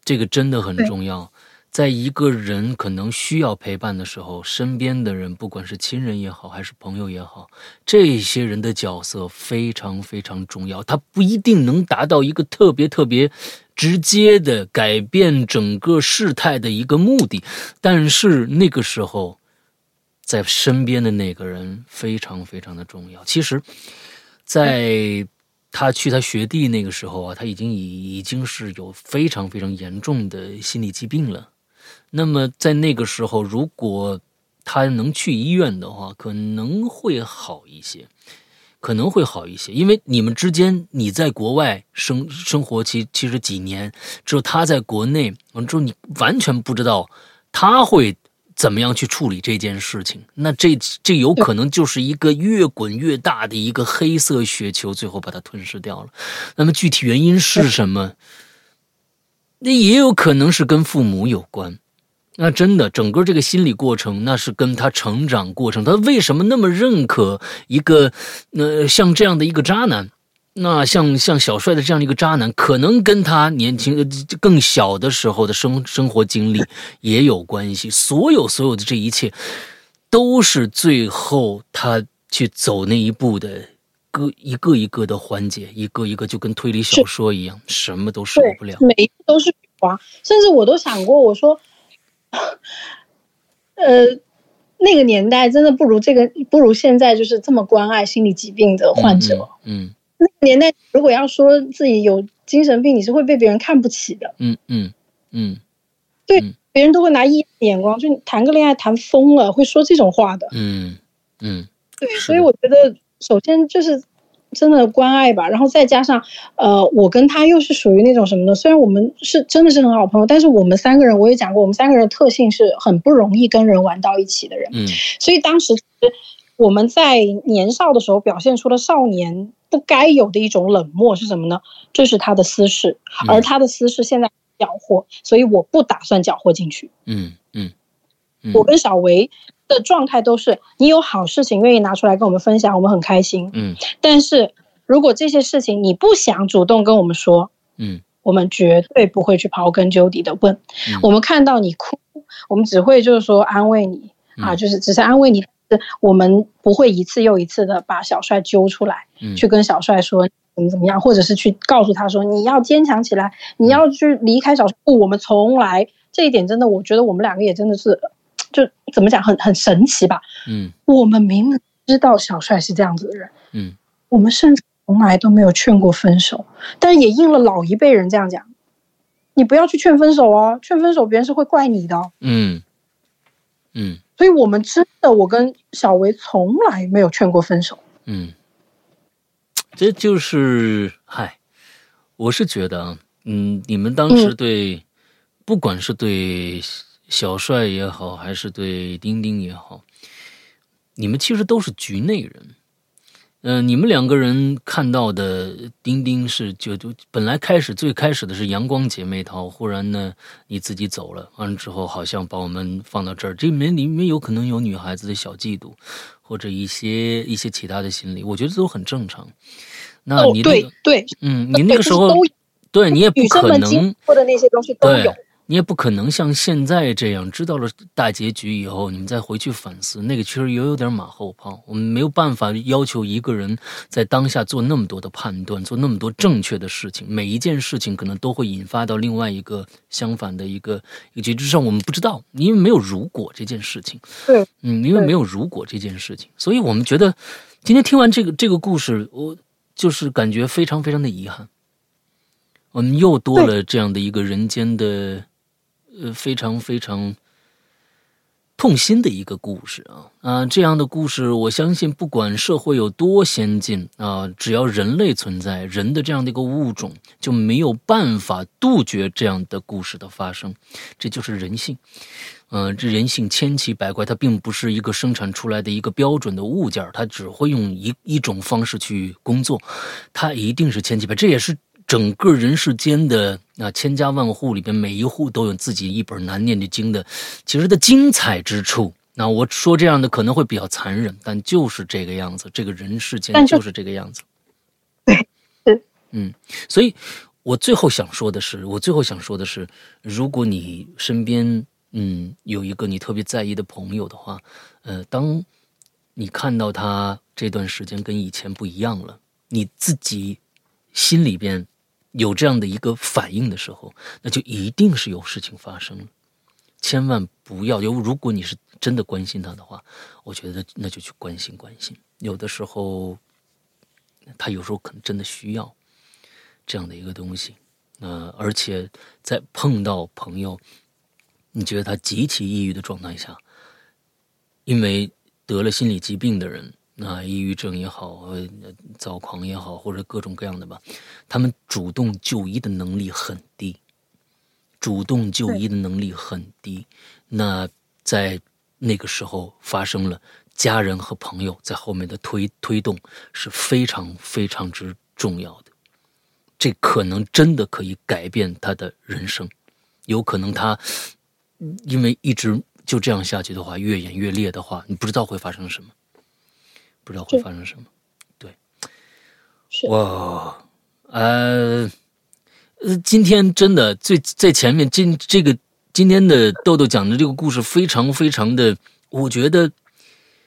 这个真的很重要。在一个人可能需要陪伴的时候，身边的人，不管是亲人也好，还是朋友也好，这些人的角色非常非常重要。他不一定能达到一个特别特别直接的改变整个事态的一个目的，但是那个时候，在身边的那个人非常非常的重要。其实，在他去他学弟那个时候啊，他已经已已经是有非常非常严重的心理疾病了。那么在那个时候，如果他能去医院的话，可能会好一些，可能会好一些。因为你们之间，你在国外生生活其其实几年，只有他在国内，完之后你完全不知道他会怎么样去处理这件事情。那这这有可能就是一个越滚越大的一个黑色雪球，最后把它吞噬掉了。那么具体原因是什么？那也有可能是跟父母有关。那真的，整个这个心理过程，那是跟他成长过程，他为什么那么认可一个，呃，像这样的一个渣男？那像像小帅的这样的一个渣男，可能跟他年轻呃更小的时候的生生活经历也有关系。所有所有的这一切，都是最后他去走那一步的个一个一个的环节，一个一个就跟推理小说一样，什么都少不了，。每一个都是花，甚至我都想过，我说，呃，那个年代真的不如这个，不如现在就是这么关爱心理疾病的患者。嗯那个年代如果要说自己有精神病，你是会被别人看不起的，嗯嗯嗯对别人都会拿异眼光，就你谈个恋爱谈疯了，会说这种话的。嗯嗯对，所以我觉得首先就是真的关爱吧，然后再加上呃，我跟他又是属于那种什么呢？虽然我们是真的是很好朋友，但是我们三个人我也讲过，我们三个人的特性是很不容易跟人玩到一起的人，嗯所以当时我们在年少的时候表现出了少年不该有的一种冷漠是什么呢？这是他的私事，嗯而他的私事现在搅和，所以我不打算搅和进去。嗯嗯嗯，我跟小维的状态都是，你有好事情愿意拿出来跟我们分享，我们很开心。嗯但是如果这些事情你不想主动跟我们说，嗯我们绝对不会去刨根究底的问。嗯我们看到你哭，我们只会就是说安慰你、啊，嗯就是只是安慰你，但是我们不会一次又一次的把小帅揪出来，嗯去跟小帅说怎么怎么样，或者是去告诉他说你要坚强起来，你要去离开小帅。不，我们从来这一点真的，我觉得我们两个也真的是，就怎么讲，很很神奇吧。嗯。我们明明知道小帅是这样子的人，嗯。我们甚至从来都没有劝过分手，但也应了老一辈人这样讲，你不要去劝分手哦，劝分手别人是会怪你的哦。嗯。嗯。所以我们真的，我跟小维从来没有劝过分手。嗯，这就是嗨，我是觉得啊，嗯，你们当时对，不管是对小帅也好，还是对丁丁也好，你们其实都是局内人。嗯，你们两个人看到的丁丁是就就本来开始最开始的是阳光姐妹淘，忽然呢你自己走了，完了之后好像把我们放到这儿，这里面里面有可能有女孩子的小嫉妒，或者一些一些其他的心理，我觉得都很正常。那你对对，嗯，你那个时候对你也不可能或者那些东西都有。你也不可能像现在这样，知道了大结局以后，你们再回去反思，那个其实也有点马后炮。我们没有办法要求一个人在当下做那么多的判断，做那么多正确的事情。每一件事情可能都会引发到另外一个相反的一个一个结局上，我们不知道，因为没有如果这件事情。对，嗯，因为没有如果这件事情，所以我们觉得今天听完这个这个故事，我就是感觉非常非常的遗憾。我们又多了这样的一个人间的。呃，非常非常痛心的一个故事啊啊！这样的故事，我相信不管社会有多先进啊，只要人类存在，人的这样的一个物种就没有办法杜绝这样的故事的发生。这就是人性，嗯，这人性千奇百怪，它并不是一个生产出来的一个标准的物件，它只会用一一种方式去工作，它一定是千奇百，这也是。整个人世间的啊，千家万户里边，每一户都有自己一本难念的经的，其实的精彩之处。那我说这样的可能会比较残忍，但就是这个样子，这个人世间就是这个样子。对，嗯，所以我最后想说的是，我最后想说的是，如果你身边嗯有一个你特别在意的朋友的话，呃，当你看到他这段时间跟以前不一样了，你自己心里边。有这样的一个反应的时候，那就一定是有事情发生了。千万不要有，如果你是真的关心他的话，我觉得那就去关心关心。有的时候，他有时候可能真的需要这样的一个东西。呃，而且在碰到朋友，你觉得他极其抑郁的状态下，因为得了心理疾病的人。那抑郁症也好，躁狂也好，或者各种各样的吧，他们主动就医的能力很低，主动就医的能力很低。那在那个时候发生了，家人和朋友在后面的推推动是非常非常之重要的。这可能真的可以改变他的人生，有可能他因为一直就这样下去的话，越演越烈的话，你不知道会发生什么。不知道会发生什么，对，哇，呃，呃，今天真的最在前面，今这个今天的豆豆讲的这个故事非常非常的，我觉得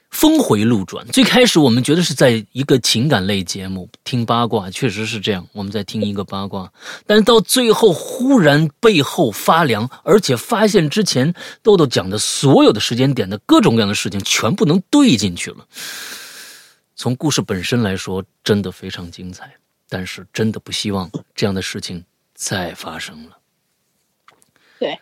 峰回路转。最开始我们觉得是在一个情感类节目听八卦，确实是这样，我们在听一个八卦，但是到最后忽然背后发凉，而且发现之前豆豆讲的所有的时间点的各种各样的事情全部能对进去了。从故事本身来说，真的非常精彩，但是真的不希望这样的事情再发生了。对，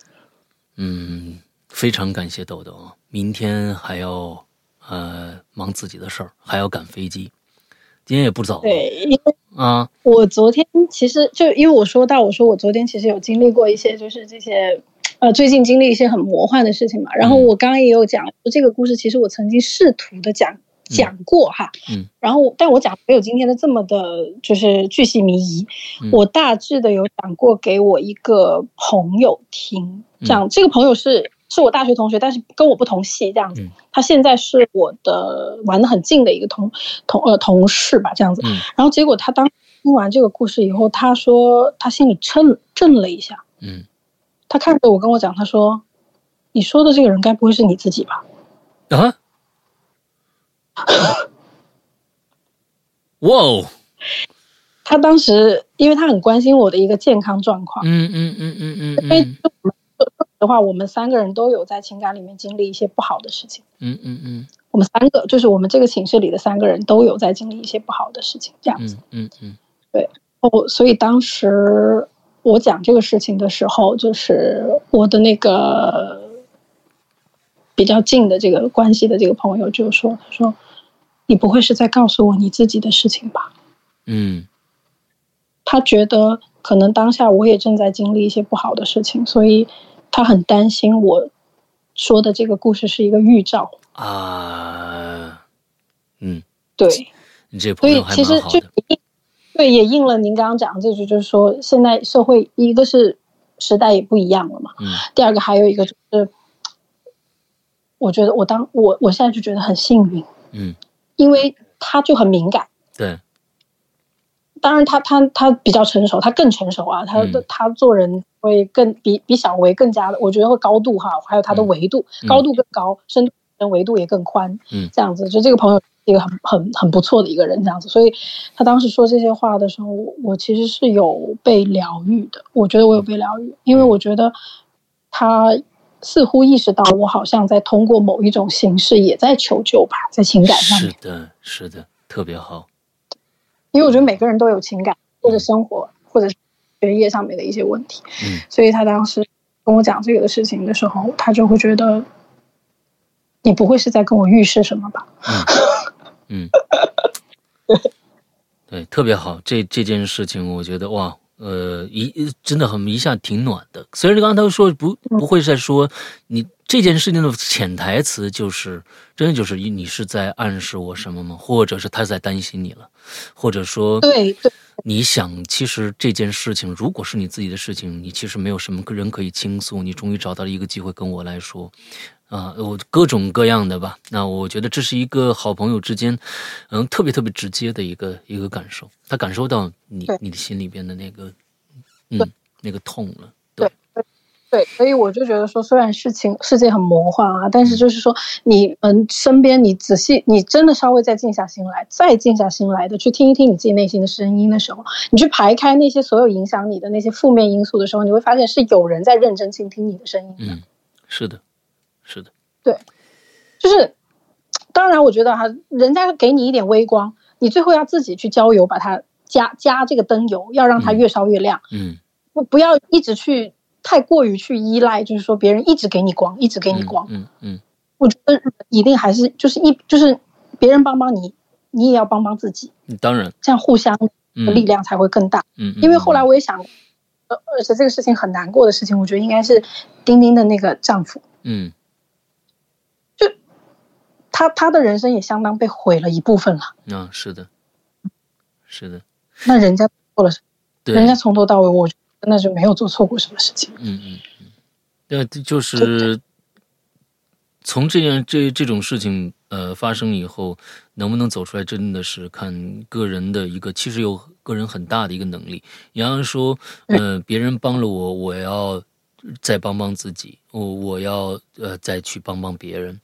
嗯，非常感谢豆豆啊，明天还要呃忙自己的事儿，还要赶飞机，今天也不早了。对，因为啊，我昨天其实就因为我说到，我说我昨天其实有经历过一些，就是这些呃最近经历一些很魔幻的事情嘛。然后我刚刚也有讲，这个故事其实我曾经试图的讲。讲过哈，嗯，然后但我讲没有今天的这么的，就是巨细靡遗。我大致的有讲过给我一个朋友听，讲这个朋友是是我大学同学，但是跟我不同系这样子。他现在是我的玩的很近的一个同同呃同事吧，这样子。然后结果他当听完这个故事以后，他说他心里震震了一下，嗯，他看着我跟我讲，他说：“你说的这个人该不会是你自己吧？”啊。哇哦！他当时，因为他很关心我的一个健康状况。嗯嗯嗯嗯嗯。因为的话，我们三个人都有在情感里面经历一些不好的事情。嗯嗯嗯。我们三个，就是我们这个寝室里的三个人都有在经历一些不好的事情，这样子。嗯嗯。对。哦，所以当时我讲这个事情的时候，就是我的那个比较近的这个关系的这个朋友就说：“他说。”你不会是在告诉我你自己的事情吧？嗯，他觉得可能当下我也正在经历一些不好的事情，所以他很担心我说的这个故事是一个预兆啊。嗯，对，你这朋友还蛮好的。对，也应了您刚刚讲的这句，就是说现在社会一个是时代也不一样了嘛。嗯。第二个还有一个就是，我觉得我当我我现在就觉得很幸运。嗯。因为他就很敏感。对。当然，他他他比较成熟，他更成熟啊。他的他做人会更比比小维更加的，我觉得会高度哈，还有他的维度高度更高，深度跟维度也更宽。嗯。这样子，就这个朋友。一个很很很不错的一个人，这样子，所以他当时说这些话的时候，我其实是有被疗愈的。我觉得我有被疗愈，因为我觉得他似乎意识到我好像在通过某一种形式也在求救吧，在情感上面。是的，是的，特别好。因为我觉得每个人都有情感，或者生活，或者学业上面的一些问题。嗯。所以他当时跟我讲这个的事情的时候，他就会觉得。你不会是在跟我预示什么吧？嗯，对，特别好。这这件事情，我觉得哇，呃，一真的很一下挺暖的。虽然刚刚他说不不会在说你这件事情的潜台词，就是真的就是你是在暗示我什么吗？或者是他在担心你了？或者说，对对，你想，其实这件事情如果是你自己的事情，你其实没有什么人可以倾诉，你终于找到了一个机会跟我来说。啊，我各种各样的吧。那我觉得这是一个好朋友之间，嗯，特别特别直接的一个一个感受。他感受到你你的心里边的那个，嗯，那个痛了。对对，所以我就觉得说，虽然事情世界很魔幻啊，但是就是说，你嗯，身边你仔细，你真的稍微再静下心来，再静下心来的去听一听你自己内心的声音的时候，你去排开那些所有影响你的那些负面因素的时候，你会发现是有人在认真倾听你的声音的。嗯，是的。是的，对，就是，当然，我觉得哈，人家给你一点微光，你最后要自己去浇油，把它加加这个灯油，要让它越烧越亮。嗯，不不要一直去太过于去依赖，就是说别人一直给你光，一直给你光。嗯嗯，我觉得一定还是就是一就是别人帮帮你，你也要帮帮自己。当然，这样互相的力量才会更大。嗯，因为后来我也想，呃，而且这个事情很难过的事情，我觉得应该是丁丁的那个丈夫。嗯。他他的人生也相当被毁了一部分了。啊，是的，是的。那人家做了什么？人家从头到尾，我真的是没有做错过什么事情。嗯嗯嗯。那就是从这件这这种事情呃发生以后，能不能走出来，真的是看个人的一个，其实有个人很大的一个能力。你要说，呃，别人帮了我，我要再帮帮自己，我我要呃再去帮帮别人。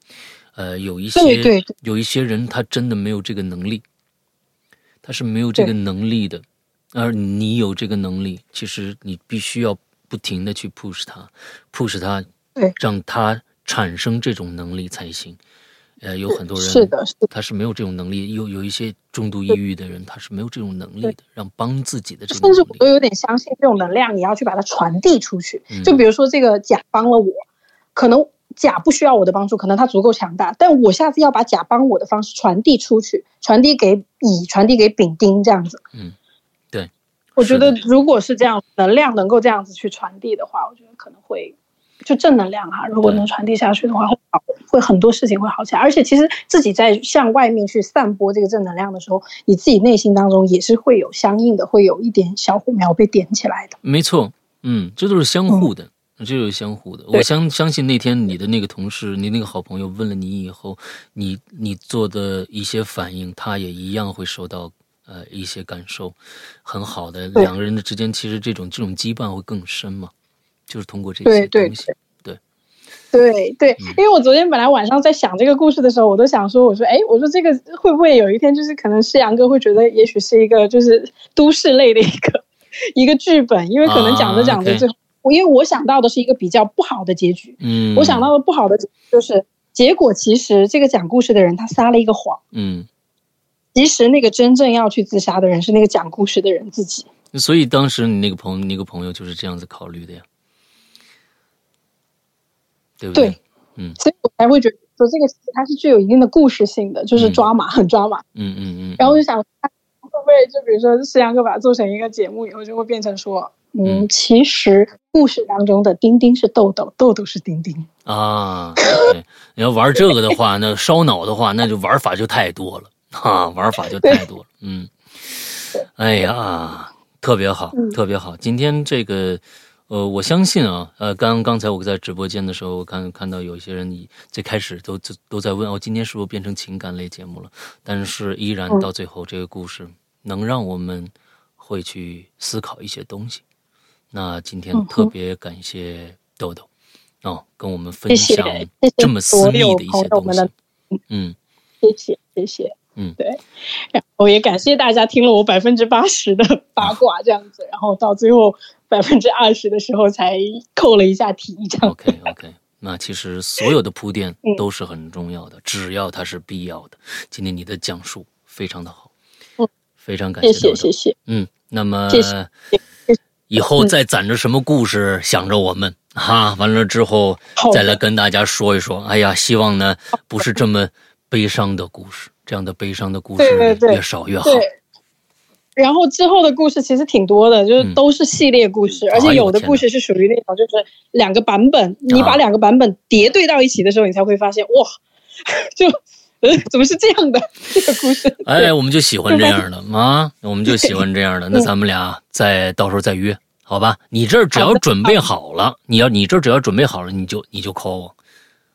呃，有一些有一些人，他真的没有这个能力，他是没有这个能力的，而你有这个能力，其实你必须要不停的去 push 他，push 他，让他产生这种能力才行。呃，有很多人是的，是他是没有这种能力，有有一些重度抑郁的人，他是没有这种能力的，让帮自己的这甚至我都有点相信这种能量，你要去把它传递出去。就比如说这个甲帮了我，可能。甲不需要我的帮助，可能他足够强大，但我下次要把甲帮我的方式传递出去，传递给乙，传递给丙丁，这样子。嗯，对，我觉得如果是这样，能量能够这样子去传递的话，我觉得可能会就正能量哈。如果能传递下去的话，会会很多事情会好起来。而且其实自己在向外面去散播这个正能量的时候，你自己内心当中也是会有相应的，会有一点小火苗被点起来的。没错，嗯，这都是相互的。这就是相互的，我相相信那天你的那个同事，你那个好朋友问了你以后，你你做的一些反应，他也一样会受到呃一些感受，很好的两个人的之间，其实这种这种羁绊会更深嘛，就是通过这些东西，对。对。对，因为我昨天本来晚上在想这个故事的时候，我都想说，我说哎，我说这个会不会有一天就是可能世阳哥会觉得，也许是一个就是都市类的一个 一个剧本，因为可能讲着讲着最后。因为我想到的是一个比较不好的结局，嗯，我想到的不好的就是结果，其实这个讲故事的人他撒了一个谎，嗯，其实那个真正要去自杀的人是那个讲故事的人自己。所以当时你那个朋友，那个朋友就是这样子考虑的呀，对不对？对，嗯，所以我才会觉得说这个它是具有一定的故事性的，就是抓马，很抓马，嗯嗯嗯。然后我就想，会不会就比如说世阳哥把它做成一个节目以后，就会变成说。嗯，其实故事当中的丁丁是豆豆，豆豆是丁丁啊。对，你要玩这个的话，那烧脑的话，那就玩法就太多了。啊，玩法就太多了。嗯，哎呀，特别好，特别好。今天这个，呃，我相信啊，呃，刚刚才我在直播间的时候，我看看到有一些人，你最开始都都都在问，哦，今天是不是变成情感类节目了？但是依然到最后，这个故事能让我们会去思考一些东西。那今天特别感谢豆豆。哦，跟我们分享这么私密的一些东西，嗯，谢谢谢谢，嗯，对，然后也感谢大家听了我百分之八十的八卦这样子，然后到最后百分之二十的时候才扣了一下题，这样。OK OK，那其实所有的铺垫都是很重要的，只要它是必要的。今天你的讲述非常的好，嗯，非常感谢谢谢谢，嗯，那么谢谢，以后再攒着什么故事想着我们。哈，完了之后再来跟大家说一说。哎呀，希望呢不是这么悲伤的故事，这样的悲伤的故事越少越好。然后之后的故事其实挺多的，就是都是系列故事，而且有的故事是属于那种就是两个版本，你把两个版本叠对到一起的时候，你才会发现哇，就呃 怎么是这样的？这个故事？哎，我们就喜欢这样的啊，我们就喜欢这样的。那咱们俩再到时候再约。好吧，你这只要准备好了，你要你这只要准备好了，你就你就 call 我，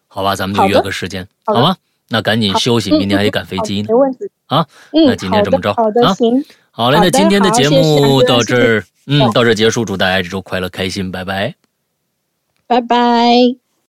好吧，咱们就约个时间，好吗？那赶紧休息，明天还得赶飞机呢。没问题。啊，那今天这么着，好的，行，好嘞，那今天的节目到这儿，嗯，到这结束，祝大家这周快乐开心，拜拜，拜拜。